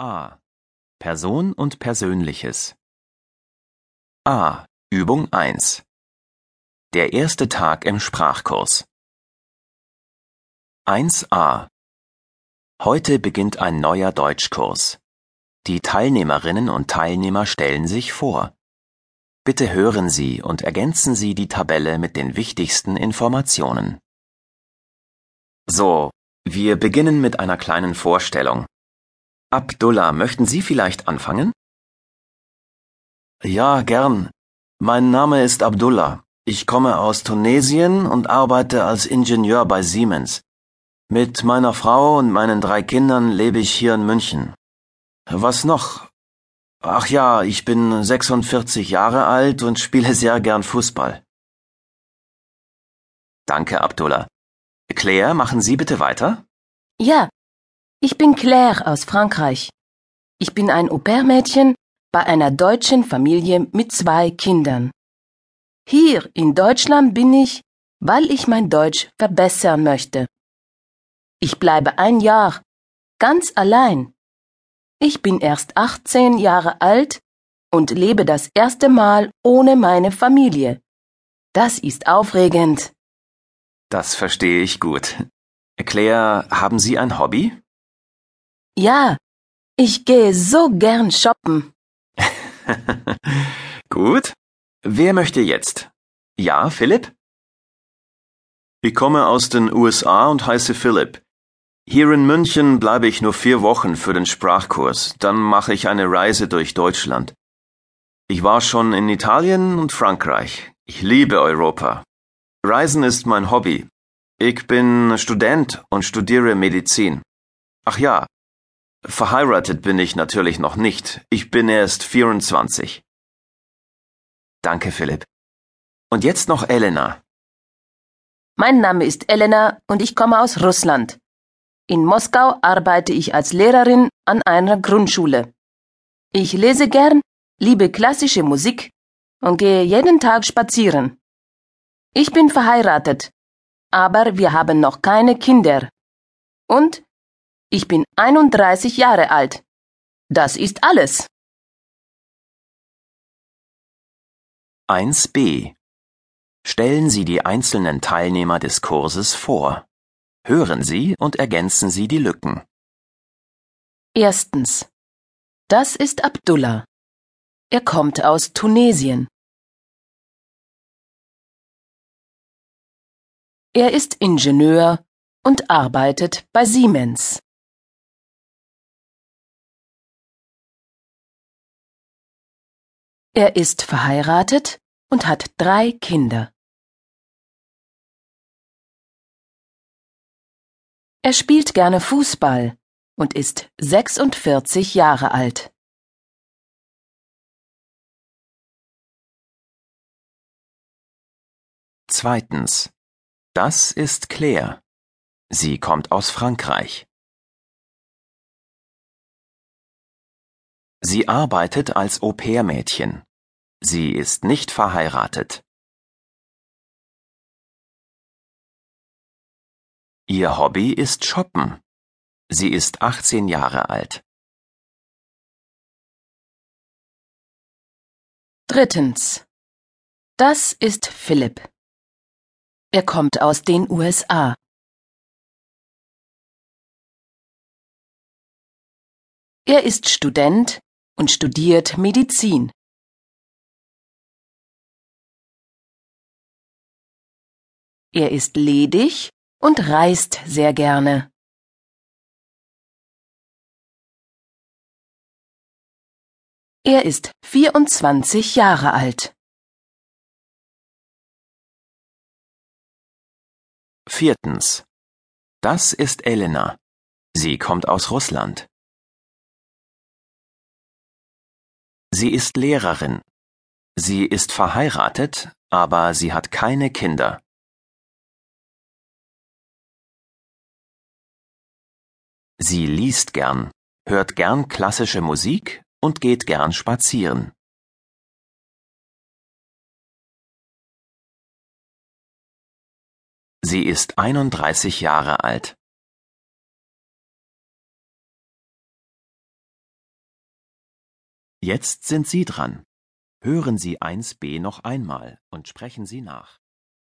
A. Person und Persönliches. A. Übung 1. Der erste Tag im Sprachkurs. 1a. Heute beginnt ein neuer Deutschkurs. Die Teilnehmerinnen und Teilnehmer stellen sich vor. Bitte hören Sie und ergänzen Sie die Tabelle mit den wichtigsten Informationen. So, wir beginnen mit einer kleinen Vorstellung. Abdullah, möchten Sie vielleicht anfangen? Ja, gern. Mein Name ist Abdullah. Ich komme aus Tunesien und arbeite als Ingenieur bei Siemens. Mit meiner Frau und meinen drei Kindern lebe ich hier in München. Was noch? Ach ja, ich bin 46 Jahre alt und spiele sehr gern Fußball. Danke, Abdullah. Claire, machen Sie bitte weiter? Ja, ich bin Claire aus Frankreich. Ich bin ein Au-pair-Mädchen bei einer deutschen Familie mit zwei Kindern. Hier in Deutschland bin ich, weil ich mein Deutsch verbessern möchte. Ich bleibe ein Jahr, ganz allein. Ich bin erst 18 Jahre alt und lebe das erste Mal ohne meine Familie. Das ist aufregend. Das verstehe ich gut. Claire, haben Sie ein Hobby? Ja, ich gehe so gern shoppen. gut. Wer möchte jetzt? Ja, Philipp? Ich komme aus den USA und heiße Philipp. Hier in München bleibe ich nur vier Wochen für den Sprachkurs, dann mache ich eine Reise durch Deutschland. Ich war schon in Italien und Frankreich. Ich liebe Europa. Reisen ist mein Hobby. Ich bin Student und studiere Medizin. Ach ja, verheiratet bin ich natürlich noch nicht. Ich bin erst 24. Danke, Philipp. Und jetzt noch Elena. Mein Name ist Elena und ich komme aus Russland. In Moskau arbeite ich als Lehrerin an einer Grundschule. Ich lese gern, liebe klassische Musik und gehe jeden Tag spazieren. Ich bin verheiratet, aber wir haben noch keine Kinder. Und ich bin 31 Jahre alt. Das ist alles. 1b. Stellen Sie die einzelnen Teilnehmer des Kurses vor. Hören Sie und ergänzen Sie die Lücken. Erstens. Das ist Abdullah. Er kommt aus Tunesien. Er ist Ingenieur und arbeitet bei Siemens. Er ist verheiratet und hat drei Kinder. Er spielt gerne Fußball und ist 46 Jahre alt. Zweitens. Das ist Claire. Sie kommt aus Frankreich. Sie arbeitet als Au-pair-Mädchen. Sie ist nicht verheiratet. Ihr Hobby ist Shoppen. Sie ist 18 Jahre alt. Drittens. Das ist Philipp. Er kommt aus den USA. Er ist Student und studiert Medizin. Er ist ledig und reist sehr gerne. Er ist 24 Jahre alt. Viertens. Das ist Elena. Sie kommt aus Russland. Sie ist Lehrerin. Sie ist verheiratet, aber sie hat keine Kinder. Sie liest gern, hört gern klassische Musik und geht gern spazieren. Sie ist 31 Jahre alt. Jetzt sind Sie dran. Hören Sie 1b noch einmal und sprechen Sie nach.